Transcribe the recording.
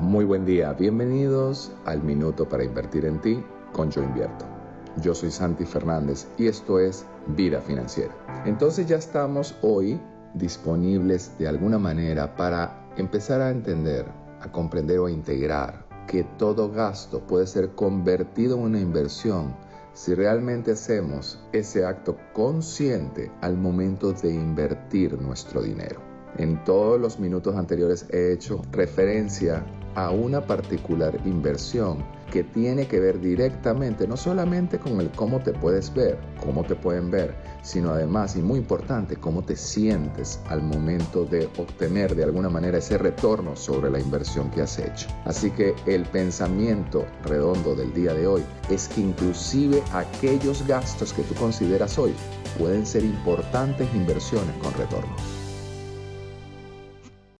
Muy buen día, bienvenidos al Minuto para Invertir en Ti con Yo Invierto. Yo soy Santi Fernández y esto es Vida Financiera. Entonces ya estamos hoy disponibles de alguna manera para empezar a entender, a comprender o a integrar que todo gasto puede ser convertido en una inversión si realmente hacemos ese acto consciente al momento de invertir nuestro dinero. En todos los minutos anteriores he hecho referencia a una particular inversión que tiene que ver directamente no solamente con el cómo te puedes ver, cómo te pueden ver, sino además y muy importante cómo te sientes al momento de obtener de alguna manera ese retorno sobre la inversión que has hecho. Así que el pensamiento redondo del día de hoy es que inclusive aquellos gastos que tú consideras hoy pueden ser importantes inversiones con retorno.